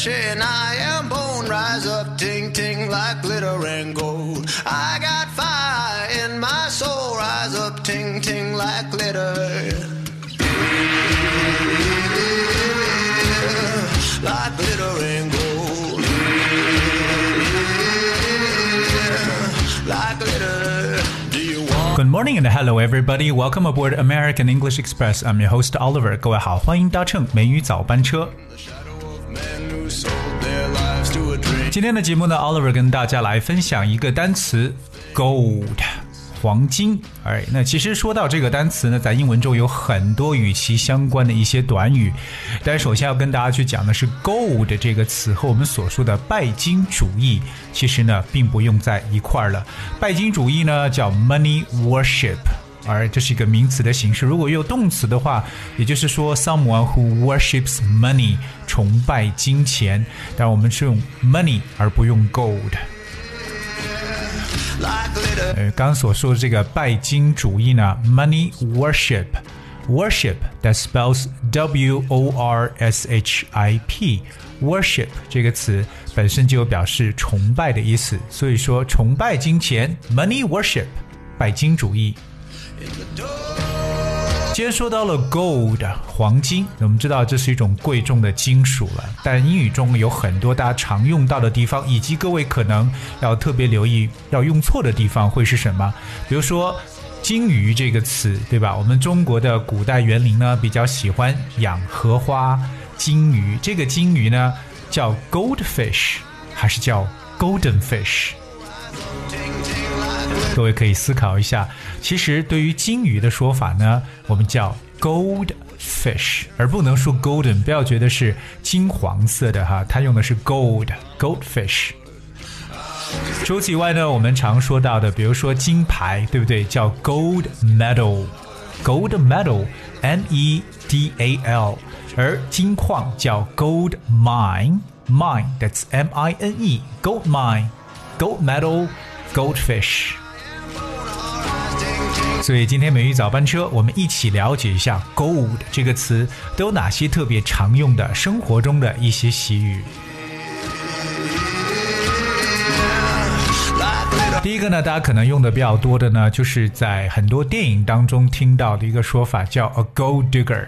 flesh and I am bone. Rise up, ting ting, like glitter and gold. I got fire in my soul. Rise up, ting ting, like glitter. Like glitter and gold. Like glitter. Do you want? Good morning and hello everybody. Welcome aboard American English Express. I'm your host Oliver. 各位好，欢迎搭乘美语早班车。 今天的节目呢，Oliver 跟大家来分享一个单词 gold。黄金，哎，那其实说到这个单词呢，在英文中有很多与其相关的一些短语，但首先要跟大家去讲的是 gold 这个词和我们所说的拜金主义，其实呢并不用在一块儿了。拜金主义呢叫 money worship。而这是一个名词的形式。如果用动词的话，也就是说，someone who worships money，崇拜金钱。但我们是用 money 而不用 gold。 Like glitter. 呃，刚刚所说的这个拜金主义呢，money worship。Worship that spells W O R S H I P。Worship 这个词本身就有表示崇拜的意思，所以说崇拜金钱，money worship，拜金主义。 既然说到了 gold 黄金，我们知道这是一种贵重的金属了。但英语中有很多大家常用到的地方，以及各位可能要特别留意要用错的地方会是什么？比如说“金鱼”这个词，对吧？我们中国的古代园林呢比较喜欢养荷花、金鱼。这个金鱼呢叫 goldfish 还是叫 golden fish？各位可以思考一下，其实对于金鱼的说法呢，我们叫 goldfish，而不能说 golden，不要觉得是金黄色的哈，它用的是 gold goldfish。除此以外呢，我们常说到的，比如说金牌，对不对？叫 gold medal，gold medal，M E D A L，而金矿叫 gold mine，mine，that's M I N E，gold mine，gold medal，goldfish。所以今天美语早班车，我们一起了解一下 “gold” 这个词都有哪些特别常用的生活中的一些习语。第一个呢，大家可能用的比较多的呢，就是在很多电影当中听到的一个说法，叫 “a gold digger”。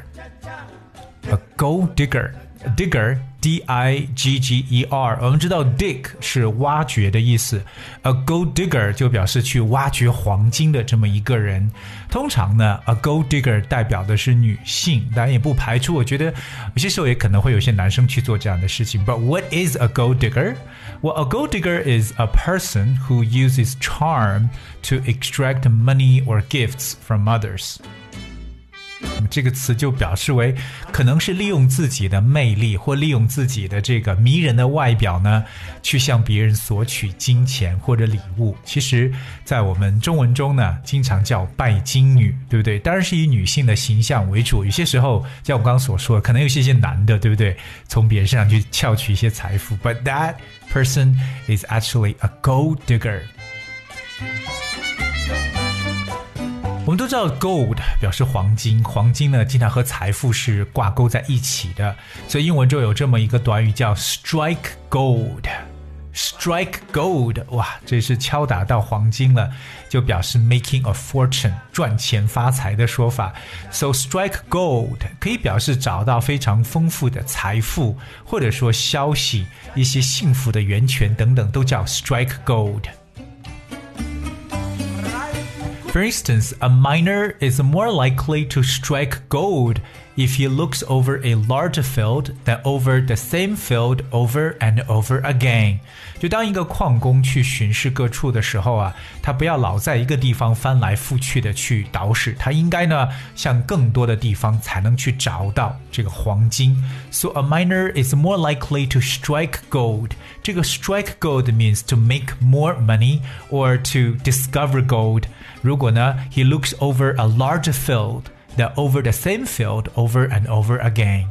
a gold digger，digger。D I G G E R，我们知道 dig 是挖掘的意思，a gold digger 就表示去挖掘黄金的这么一个人。通常呢，a gold digger 代表的是女性，当然也不排除，我觉得有些时候也可能会有些男生去做这样的事情。But what is a gold digger? Well, a gold digger is a person who uses charm to extract money or gifts from others. 这个词就表示为可能是利用自己的魅力或利用自己的这个迷人的外表呢，去向别人索取金钱或者礼物。其实，在我们中文中呢，经常叫拜金女，对不对？当然是以女性的形象为主。有些时候，像我刚刚所说的，可能有些些男的，对不对？从别人身上去撬取一些财富。But that person is actually a gold digger. 我们都知道 gold 表示黄金，黄金呢经常和财富是挂钩在一起的，所以英文中有这么一个短语叫 strike gold。strike gold，哇，这是敲打到黄金了，就表示 making a fortune，赚钱发财的说法。So strike gold 可以表示找到非常丰富的财富，或者说消息、一些幸福的源泉等等，都叫 strike gold。For instance, a miner is more likely to strike gold if he looks over a larger field than over the same field over and over again. 就当一个矿工去巡视各处的时候啊，他不要老在一个地方翻来覆去的去捯饬，他应该呢向更多的地方才能去找到这个黄金。So a miner is more likely to strike gold. 这个 strike gold means to make more money or to discover gold. 如果呢，he looks over a larger field than over the same field over and over again。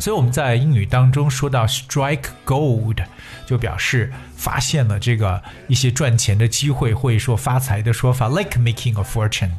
所以我们在英语当中说到 strike gold，就表示发现了这个一些赚钱的机会，或者说发财的说法，like making a fortune。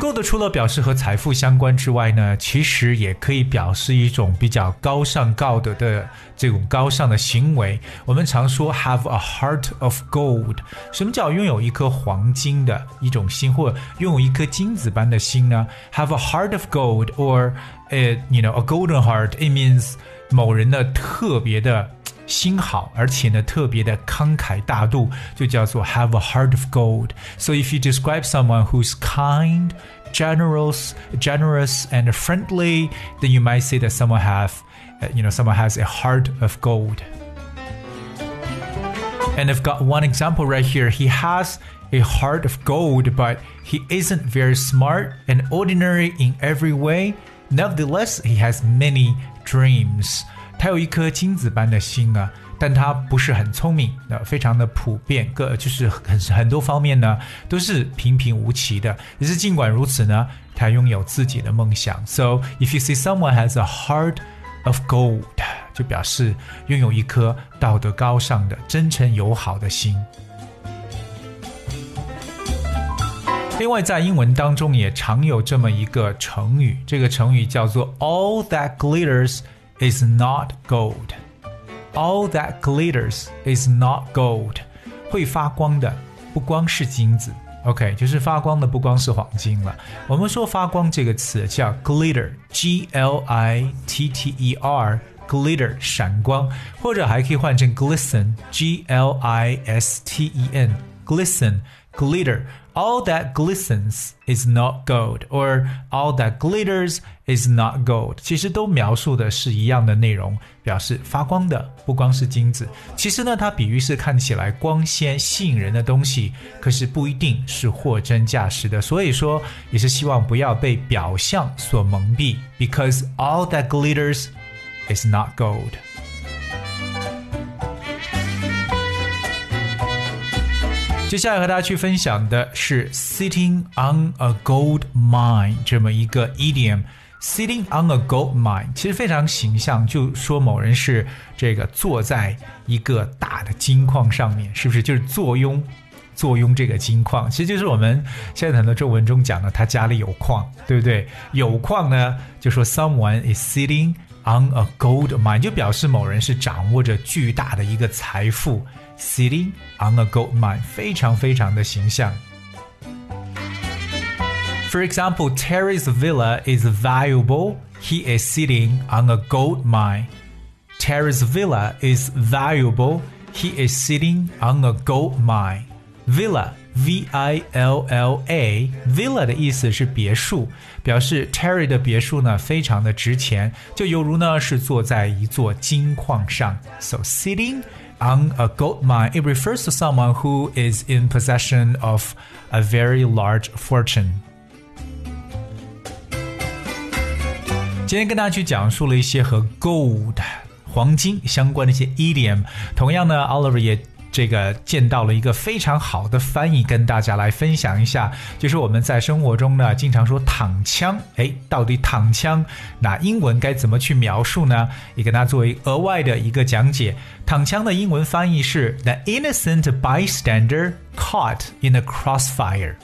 Gold 除了表示和财富相关之外呢，其实也可以表示一种比较高尚、高德的这种高尚的行为。我们常说 have a heart of gold。什么叫拥有一颗黄金的一种心，或拥有一颗金子般的心呢？Have a heart of gold or a you know a golden heart. It means 某人呢特别的。心好，而且呢特别的慷慨大度，就叫做 have a heart of gold. So if you describe someone who's kind, generous, generous and friendly, then you might say that someone have, uh, you know, someone has a heart of gold. And I've got one example right here. He has a heart of gold, but he isn't very smart and ordinary in every way. Nevertheless, he has many dreams. 他有一颗金子般的心啊，但他不是很聪明，那非常的普遍，个就是很很多方面呢都是平平无奇的。也是尽管如此呢，他拥有自己的梦想。So if you see someone has a heart of gold，就表示拥有一颗道德高尚的、真诚友好的心。另外，在英文当中也常有这么一个成语，这个成语叫做 “all that glitters”。is not gold. All that glitters is not gold. 会发光的不光是金子，OK，就是发光的不光是黄金了。我们说发光这个词叫 glitter，G L I T T E R，glitter 闪光，或者还可以换成 glisten，G L I S T E N，glisten glitter。all that glistens is not gold, or all that glitters is not gold，其实都描述的是一样的内容，表示发光的不光是金子。其实呢，它比喻是看起来光鲜吸引人的东西，可是不一定是货真价实的。所以说，也是希望不要被表象所蒙蔽，because all that glitters is not gold。 接下来和大家去分享的是 "sitting on a gold mine" 这么一个 idiom。"sitting on a gold mine" 其实非常形象，就说某人是这个坐在一个大的金矿上面，是不是？就是坐拥坐拥这个金矿，其实就是我们现在很多中文中讲的，他家里有矿，对不对？有矿呢，就说 someone is sitting on a gold mine，就表示某人是掌握着巨大的一个财富。sitting on a gold mine，非常非常的形象。For example, Terry's villa is valuable. He is sitting on a gold mine. Terry's villa is valuable. He is sitting on a gold mine. Villa V I L L A villa 的意思是别墅，表示 Terry 的别墅呢非常的值钱，就犹如呢是坐在一座金矿上。So sitting on a gold mine, it refers to someone who is in possession of a very large fortune. 今天跟大家去讲述了一些和 gold 黄金相关的一些 idiom。同样呢，Oliver 也 这个见到了一个非常好的翻译，跟大家来分享一下。就是我们在生活中呢，经常说躺枪，哎，到底躺枪那英文该怎么去描述呢？也跟大家作为额外的一个讲解。躺枪的英文翻译是 the innocent bystander caught in a crossfire，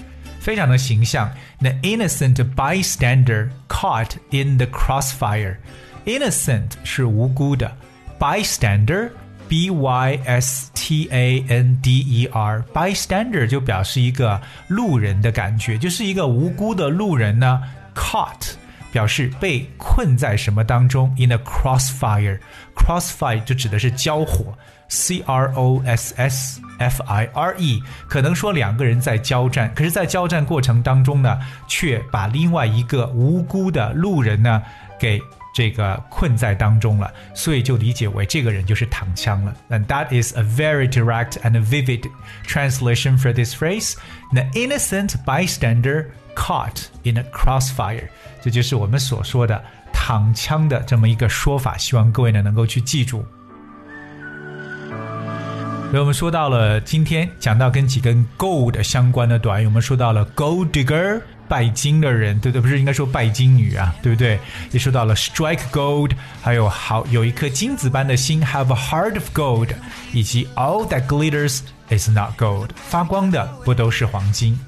非常的形象。the innocent bystander caught in the crossfire。innocent 是无辜的，bystander。B Y S T A N D E R bystander 就表示一个路人的感觉，就是一个无辜的路人呢。Caught 表示被困在什么当中？In a crossfire，crossfire 就指的是交火。C R O S S F I R E 可能说两个人在交战，可是，在交战过程当中呢，却把另外一个无辜的路人呢给。这个困在当中了，所以就理解为这个人就是躺枪了。And that is a very direct and vivid translation for this phrase: the innocent bystander caught in a crossfire。这就是我们所说的躺枪的这么一个说法。希望各位呢能够去记住。 所以我们说到了今天讲到跟几根 gold 相关的短语，我们说到了 gold digger。拜金的人，对不对？不是应该说拜金女啊，对不对？也说到了 strike gold，还有好有一颗金子般的心，have a heart of gold，以及 all that glitters is not gold，发光的不都是黄金。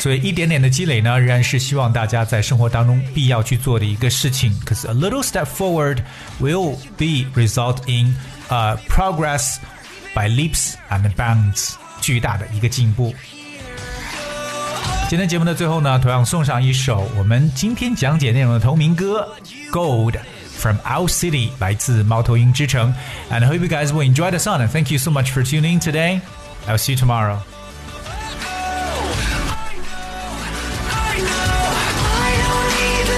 所以一点点的积累呢，仍然是希望大家在生活当中必要去做的一个事情。Cause a little step forward will be result in uh progress by leaps and bounds，巨大的一个进步。今天节目的最后呢，同样送上一首我们今天讲解内容的同名歌《Gold》。from Our City 来自猫头鹰之城 and I hope you guys will enjoy the song and thank you so much for tuning in today I'll see you tomorrow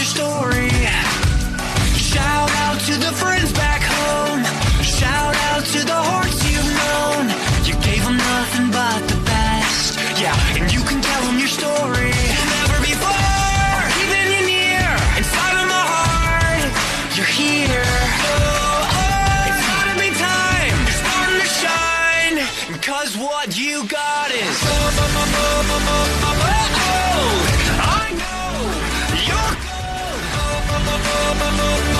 your story. Shout out to the friends back home. Shout out to the hearts you've known. You gave them nothing but the best. Yeah, and you can tell them your story. Never before, you near, inside of my heart, you're here. Oh, oh, it's gotta be time, you're starting to shine. You. Cause what you got is Mamma, mamma.